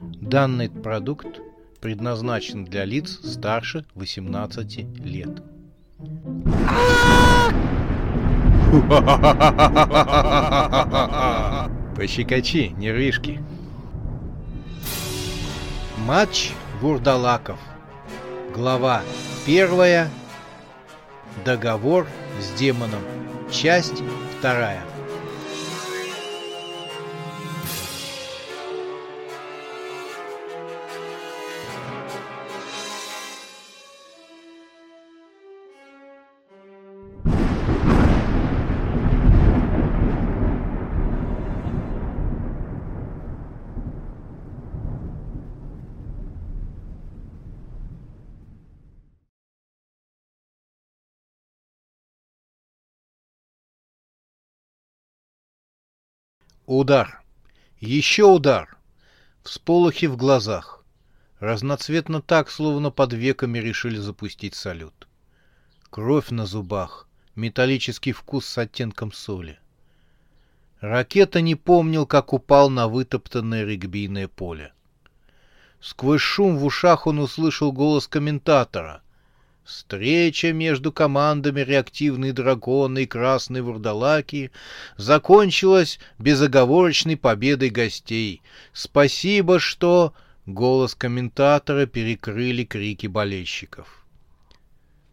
Данный продукт предназначен для лиц старше 18 лет. Пощекочи, нервишки. Матч Вурдалаков. Глава первая. Договор с демоном. Часть вторая. Удар. Еще удар. Всполохи в глазах. Разноцветно так, словно под веками решили запустить салют. Кровь на зубах. Металлический вкус с оттенком соли. Ракета не помнил, как упал на вытоптанное регбийное поле. Сквозь шум в ушах он услышал голос комментатора. Встреча между командами «Реактивный дракон» и «Красный вурдалаки» закончилась безоговорочной победой гостей. Спасибо, что... Голос комментатора перекрыли крики болельщиков.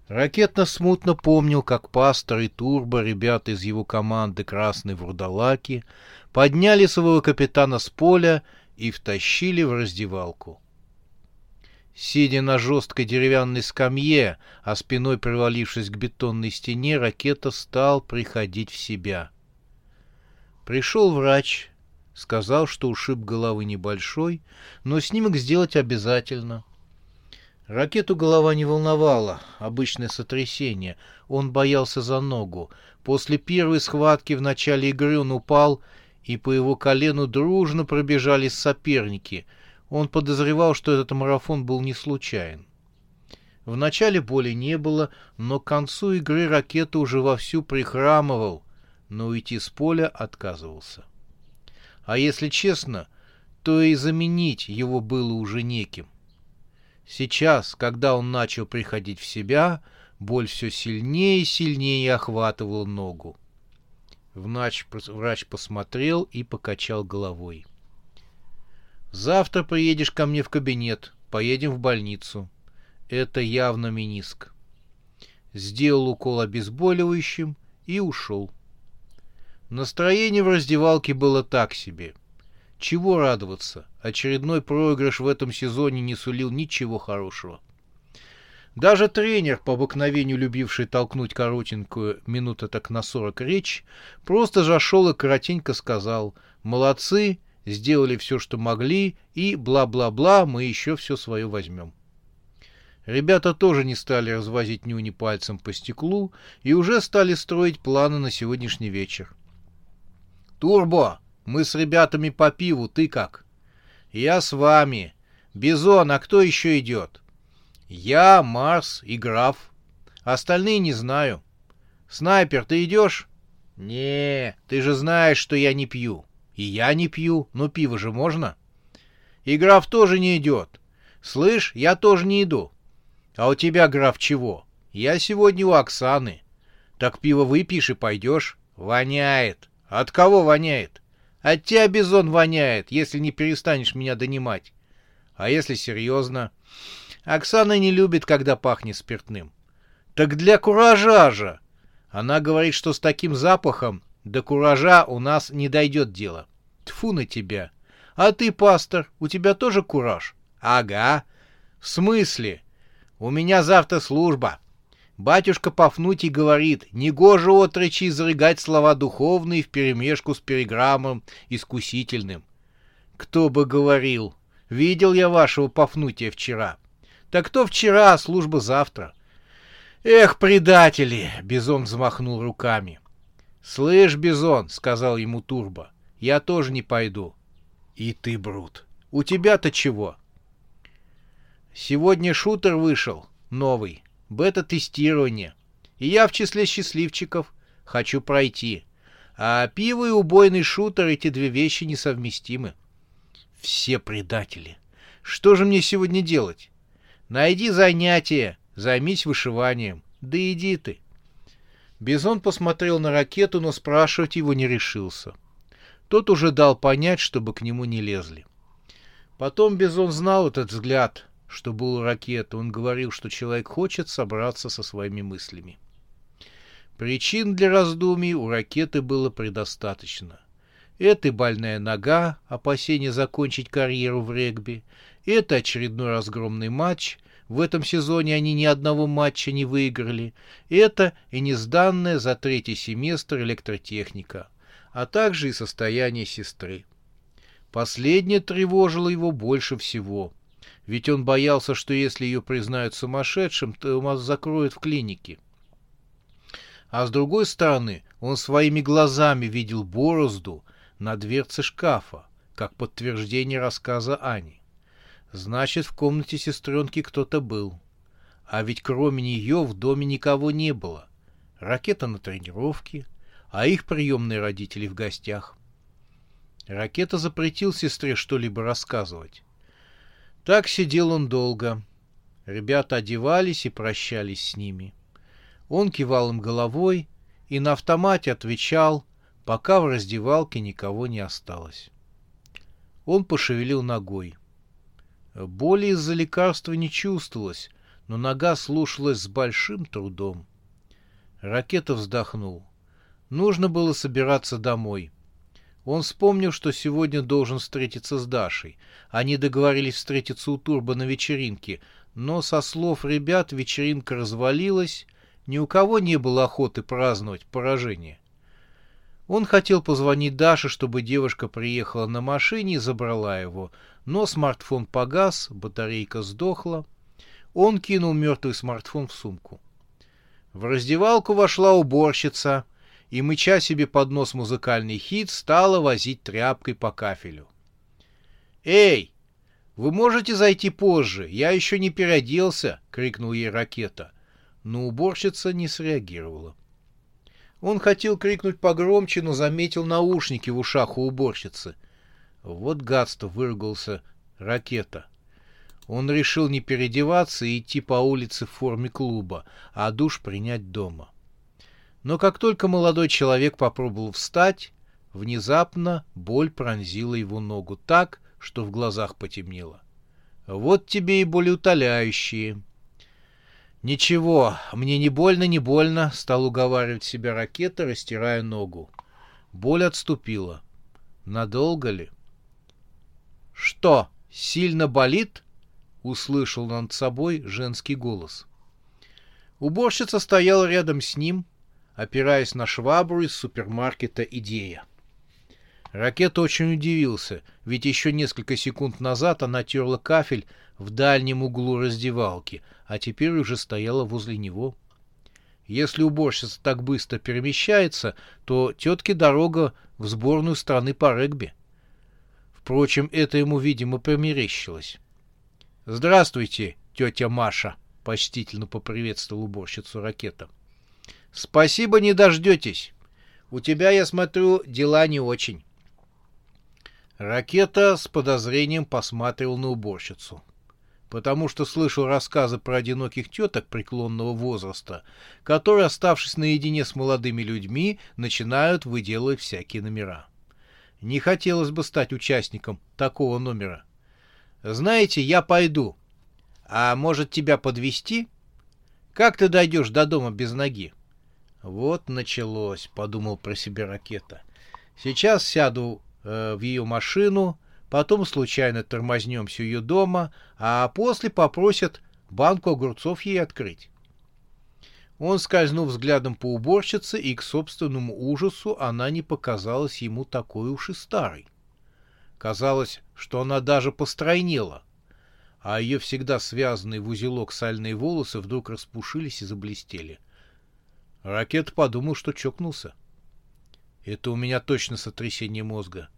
Ракетно смутно помнил, как пастор и Турбо, ребята из его команды «Красный вурдалаки», подняли своего капитана с поля и втащили в раздевалку. Сидя на жесткой деревянной скамье, а спиной привалившись к бетонной стене, ракета стал приходить в себя. Пришел врач, сказал, что ушиб головы небольшой, но снимок сделать обязательно. Ракету голова не волновала, обычное сотрясение. Он боялся за ногу. После первой схватки в начале игры он упал, и по его колену дружно пробежались соперники — он подозревал, что этот марафон был не случайен. Начале боли не было, но к концу игры ракета уже вовсю прихрамывал, но уйти с поля отказывался. А если честно, то и заменить его было уже неким. Сейчас, когда он начал приходить в себя, боль все сильнее и сильнее охватывала ногу. Врач, врач посмотрел и покачал головой. — Завтра приедешь ко мне в кабинет, поедем в больницу. Это явно миниск. Сделал укол обезболивающим и ушел. Настроение в раздевалке было так себе. Чего радоваться? Очередной проигрыш в этом сезоне не сулил ничего хорошего. Даже тренер, по обыкновению любивший толкнуть коротенькую минуты так на сорок речь, просто зашел и коротенько сказал «Молодцы, сделали все, что могли, и бла-бла-бла, мы еще все свое возьмем. Ребята тоже не стали развозить нюни пальцем по стеклу и уже стали строить планы на сегодняшний вечер. «Турбо, мы с ребятами по пиву, ты как?» «Я с вами. Бизон, а кто еще идет?» «Я, Марс и Граф. Остальные не знаю. Снайпер, ты идешь?» «Не, ты же знаешь, что я не пью». И я не пью, но пиво же можно. И граф тоже не идет. Слышь, я тоже не иду. А у тебя, граф, чего? Я сегодня у Оксаны. Так пиво выпьешь и пойдешь. Воняет. От кого воняет? От тебя, Бизон, воняет, если не перестанешь меня донимать. А если серьезно? Оксана не любит, когда пахнет спиртным. Так для куража же. Она говорит, что с таким запахом до куража у нас не дойдет дело. Тфу на тебя. А ты, пастор, у тебя тоже кураж? Ага. В смысле? У меня завтра служба. Батюшка Пафнутий говорит, негоже отрочи изрыгать слова духовные вперемешку с переграммом искусительным. Кто бы говорил, видел я вашего Пафнутия вчера. Так кто вчера, а служба завтра. Эх, предатели! Бизон взмахнул руками. «Слышь, Бизон», — сказал ему Турбо, — «я тоже не пойду». «И ты, Брут, у тебя-то чего?» «Сегодня шутер вышел, новый, бета-тестирование, и я в числе счастливчиков хочу пройти. А пиво и убойный шутер — эти две вещи несовместимы». Все предатели. Что же мне сегодня делать? Найди занятие, займись вышиванием. Да иди ты. Бизон посмотрел на ракету, но спрашивать его не решился. Тот уже дал понять, чтобы к нему не лезли. Потом Бизон знал этот взгляд, что был у ракеты. Он говорил, что человек хочет собраться со своими мыслями. Причин для раздумий у ракеты было предостаточно. Это больная нога, опасение закончить карьеру в регби. Это очередной разгромный матч. В этом сезоне они ни одного матча не выиграли. Это и несданная за третий семестр электротехника, а также и состояние сестры. Последнее тревожило его больше всего. Ведь он боялся, что если ее признают сумасшедшим, то его закроют в клинике. А с другой стороны, он своими глазами видел борозду на дверце шкафа, как подтверждение рассказа Ани. Значит, в комнате сестренки кто-то был. А ведь кроме нее в доме никого не было. Ракета на тренировке, а их приемные родители в гостях. Ракета запретил сестре что-либо рассказывать. Так сидел он долго. Ребята одевались и прощались с ними. Он кивал им головой и на автомате отвечал, пока в раздевалке никого не осталось. Он пошевелил ногой. Боли из-за лекарства не чувствовалось, но нога слушалась с большим трудом. Ракета вздохнул. Нужно было собираться домой. Он вспомнил, что сегодня должен встретиться с Дашей. Они договорились встретиться у Турбо на вечеринке, но, со слов ребят, вечеринка развалилась, ни у кого не было охоты праздновать поражение. Он хотел позвонить Даше, чтобы девушка приехала на машине и забрала его, но смартфон погас, батарейка сдохла. Он кинул мертвый смартфон в сумку. В раздевалку вошла уборщица и, мыча себе под нос музыкальный хит, стала возить тряпкой по кафелю. «Эй, вы можете зайти позже? Я еще не переоделся!» — крикнул ей ракета — но уборщица не среагировала. Он хотел крикнуть погромче, но заметил наушники в ушах у уборщицы. Вот гадство выругался ракета. Он решил не переодеваться и идти по улице в форме клуба, а душ принять дома. Но как только молодой человек попробовал встать, внезапно боль пронзила его ногу так, что в глазах потемнело. Вот тебе и болеутоляющие. «Ничего, мне не больно, не больно», — стал уговаривать себя ракета, растирая ногу. Боль отступила. Надолго ли? «Что, сильно болит?» — услышал над собой женский голос. Уборщица стояла рядом с ним, опираясь на швабру из супермаркета «Идея». Ракета очень удивился, ведь еще несколько секунд назад она терла кафель в дальнем углу раздевалки, а теперь уже стояла возле него. Если уборщица так быстро перемещается, то тетке дорога в сборную страны по регби. Впрочем, это ему, видимо, померещилось. «Здравствуйте, тетя Маша!» — почтительно поприветствовал уборщицу ракета. «Спасибо, не дождетесь. У тебя, я смотрю, дела не очень». Ракета с подозрением посматривал на уборщицу, потому что слышал рассказы про одиноких теток преклонного возраста, которые, оставшись наедине с молодыми людьми, начинают выделывать всякие номера. Не хотелось бы стать участником такого номера. «Знаете, я пойду. А может, тебя подвести? Как ты дойдешь до дома без ноги?» «Вот началось», — подумал про себя ракета. «Сейчас сяду э, в ее машину, потом случайно тормознемся у ее дома, а после попросят банку огурцов ей открыть. Он скользнул взглядом по уборщице, и к собственному ужасу она не показалась ему такой уж и старой. Казалось, что она даже постройнела, а ее всегда связанные в узелок сальные волосы вдруг распушились и заблестели. Ракет подумал, что чокнулся. Это у меня точно сотрясение мозга.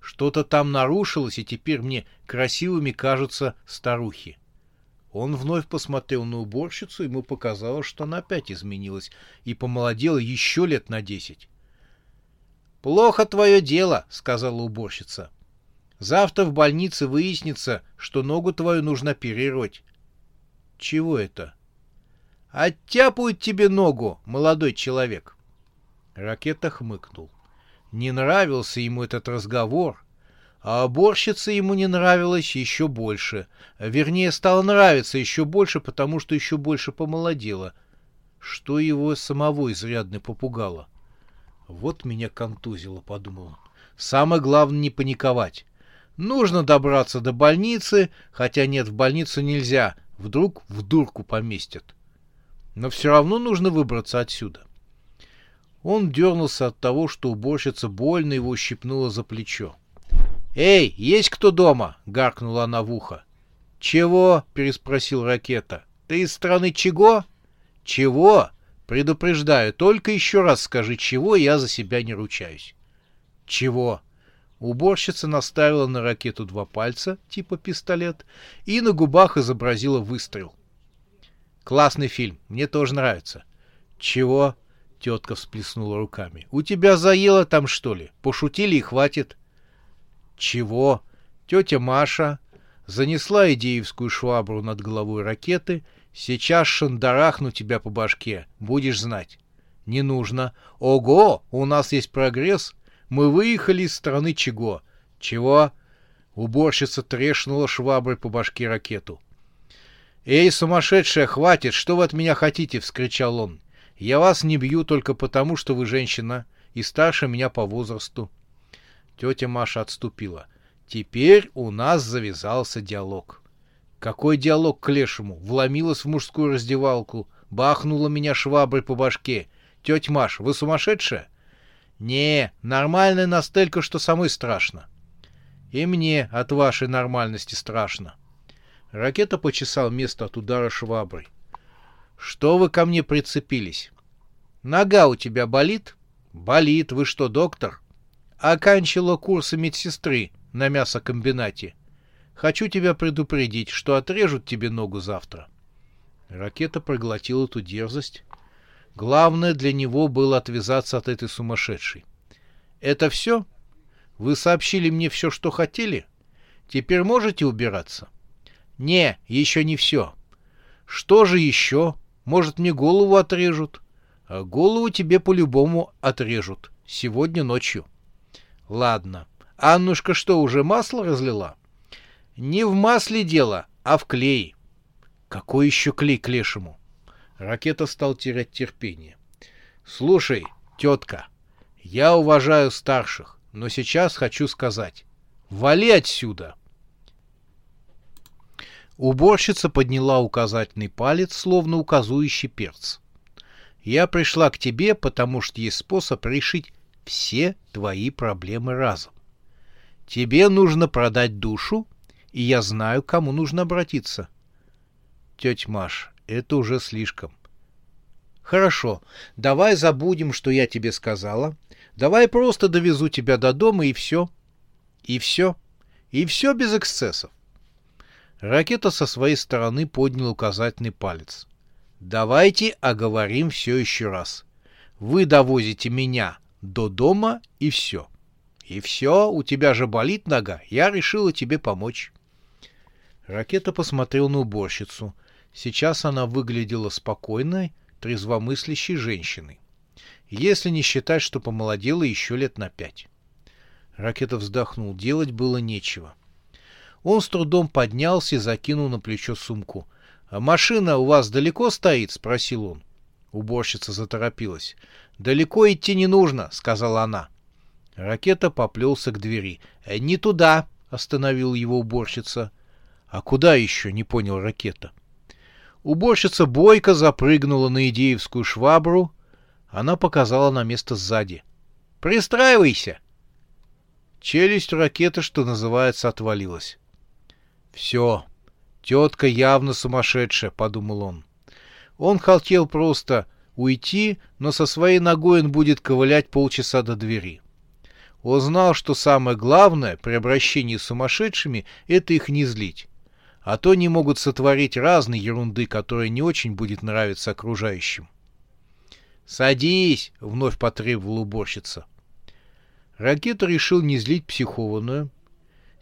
Что-то там нарушилось, и теперь мне красивыми кажутся старухи. Он вновь посмотрел на уборщицу, ему показалось, что она опять изменилась и помолодела еще лет на десять. «Плохо твое дело», — сказала уборщица. Завтра в больнице выяснится, что ногу твою нужно оперировать. Чего это? Оттяпают тебе ногу, молодой человек. Ракета хмыкнул. Не нравился ему этот разговор, а уборщица ему не нравилась еще больше. Вернее, стала нравиться еще больше, потому что еще больше помолодела. Что его самого изрядно попугало. Вот меня контузило, подумал он. Самое главное не паниковать. Нужно добраться до больницы, хотя нет, в больницу нельзя. Вдруг в дурку поместят. Но все равно нужно выбраться отсюда. Он дернулся от того, что уборщица больно его щипнула за плечо. «Эй, есть кто дома?» — гаркнула она в ухо. «Чего?» — переспросил ракета. «Ты из страны чего?» «Чего?» «Предупреждаю, только еще раз скажи, чего, я за себя не ручаюсь». «Чего?» Уборщица наставила на ракету два пальца, типа пистолет, и на губах изобразила выстрел. «Классный фильм, мне тоже нравится». «Чего?» — тетка всплеснула руками. «У тебя заело там, что ли? Пошутили и хватит». «Чего?» Тетя Маша занесла идеевскую швабру над головой ракеты. «Сейчас шандарахну тебя по башке, будешь знать». «Не нужно». «Ого, у нас есть прогресс. Мы выехали из страны чего?» «Чего?» Уборщица трешнула шваброй по башке ракету. «Эй, сумасшедшая, хватит! Что вы от меня хотите?» — вскричал он. «Я вас не бью только потому, что вы женщина и старше меня по возрасту». Тетя Маша отступила. Теперь у нас завязался диалог. Какой диалог к лешему? Вломилась в мужскую раздевалку, бахнула меня шваброй по башке. Тетя Маша, вы сумасшедшая? Не, нормальная настолько, что самой страшно. И мне от вашей нормальности страшно. Ракета почесал место от удара шваброй. Что вы ко мне прицепились? Нога у тебя болит? Болит. Вы что, доктор? Оканчивала курсы медсестры на мясокомбинате. Хочу тебя предупредить, что отрежут тебе ногу завтра. Ракета проглотил эту дерзость. Главное для него было отвязаться от этой сумасшедшей. Это все? Вы сообщили мне все, что хотели? Теперь можете убираться? Не, еще не все. Что же еще? Может, мне голову отрежут? А голову тебе по-любому отрежут. Сегодня ночью. Ладно. Аннушка что, уже масло разлила? Не в масле дело, а в клей. Какой еще клей к лешему? Ракета стал терять терпение. Слушай, тетка, я уважаю старших, но сейчас хочу сказать. Вали отсюда! Уборщица подняла указательный палец, словно указующий перц. Я пришла к тебе, потому что есть способ решить все твои проблемы разом. Тебе нужно продать душу, и я знаю, к кому нужно обратиться. Тетя Маш, это уже слишком. Хорошо, давай забудем, что я тебе сказала. Давай просто довезу тебя до дома и все. И все. И все без эксцессов. Ракета со своей стороны поднял указательный палец. Давайте оговорим все еще раз. Вы довозите меня до дома и все. И все, у тебя же болит нога, я решила тебе помочь. Ракета посмотрел на уборщицу. Сейчас она выглядела спокойной, трезвомыслящей женщиной. Если не считать, что помолодела еще лет на пять. Ракета вздохнул. Делать было нечего. Он с трудом поднялся и закинул на плечо сумку. «А машина у вас далеко стоит?» — спросил он. Уборщица заторопилась. «Далеко идти не нужно», — сказала она. Ракета поплелся к двери. «Э, «Не туда», — остановил его уборщица. «А куда еще?» — не понял ракета. Уборщица бойко запрыгнула на идеевскую швабру. Она показала на место сзади. «Пристраивайся!» Челюсть ракеты, что называется, отвалилась. «Все, тетка явно сумасшедшая», — подумал он. Он хотел просто уйти, но со своей ногой он будет ковылять полчаса до двери. Он знал, что самое главное при обращении с сумасшедшими — это их не злить. А то они могут сотворить разные ерунды, которые не очень будет нравиться окружающим. «Садись!» — вновь потребовала уборщица. Ракета решил не злить психованную.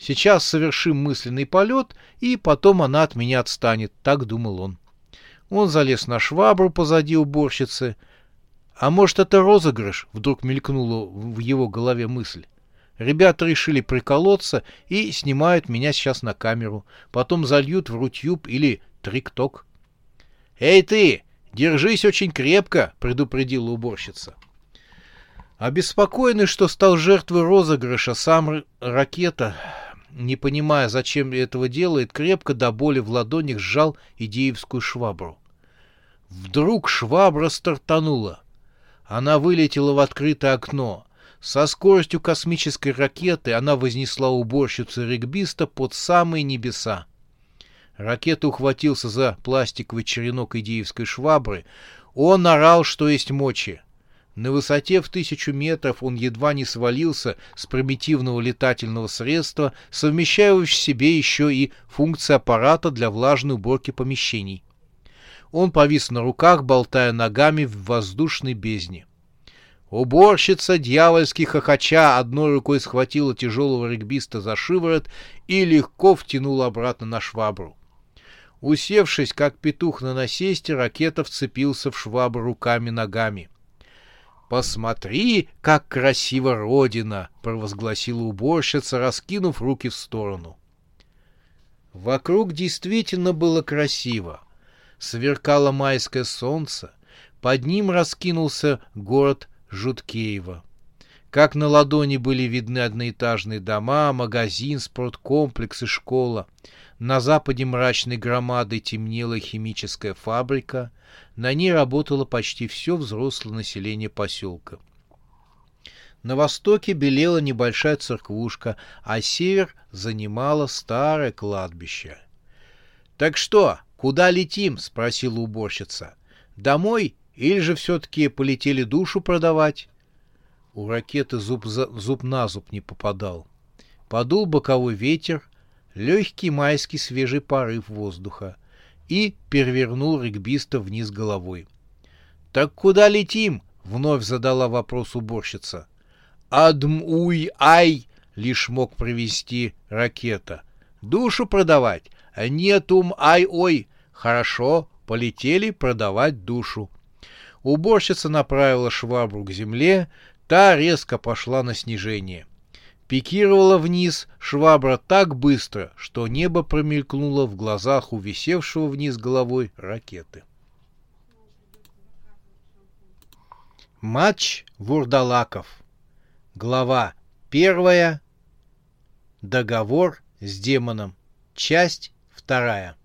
Сейчас совершим мысленный полет, и потом она от меня отстанет, так думал он. Он залез на швабру позади уборщицы. А может, это розыгрыш? Вдруг мелькнула в его голове мысль. Ребята решили приколоться и снимают меня сейчас на камеру. Потом зальют в рутюб или трикток. «Эй ты! Держись очень крепко!» — предупредила уборщица. Обеспокоенный, что стал жертвой розыгрыша, сам ракета, не понимая, зачем этого делает, крепко до боли в ладонях сжал идеевскую швабру. Вдруг швабра стартанула. Она вылетела в открытое окно. Со скоростью космической ракеты она вознесла уборщицу регбиста под самые небеса. Ракета ухватился за пластиковый черенок идеевской швабры. Он орал, что есть мочи. На высоте в тысячу метров он едва не свалился с примитивного летательного средства, совмещая в себе еще и функции аппарата для влажной уборки помещений. Он повис на руках, болтая ногами в воздушной бездне. Уборщица, дьявольски хохоча, одной рукой схватила тяжелого регбиста за шиворот и легко втянула обратно на швабру. Усевшись, как петух на насесте, ракета вцепился в швабру руками-ногами. «Посмотри, как красиво Родина!» — провозгласила уборщица, раскинув руки в сторону. Вокруг действительно было красиво. Сверкало майское солнце, под ним раскинулся город Жуткеева. Как на ладони были видны одноэтажные дома, магазин, спорткомплекс и школа. На западе мрачной громадой темнела химическая фабрика. На ней работало почти все взрослое население поселка. На востоке белела небольшая церквушка, а север занимало старое кладбище. — Так что, куда летим? — спросила уборщица. — Домой или же все-таки полетели душу продавать? У ракеты зуб, за, зуб на зуб не попадал. Подул боковой ветер, легкий майский свежий порыв воздуха и перевернул регбиста вниз головой. «Так куда летим?» — вновь задала вопрос уборщица. «Адм-уй-ай!» — лишь мог провести ракета. «Душу продавать? Нетум-ай-ой! Хорошо, полетели продавать душу». Уборщица направила швабру к земле, та резко пошла на снижение. Пикировала вниз швабра так быстро, что небо промелькнуло в глазах у висевшего вниз головой ракеты. Матч Вурдалаков. Глава первая. Договор с демоном. Часть вторая.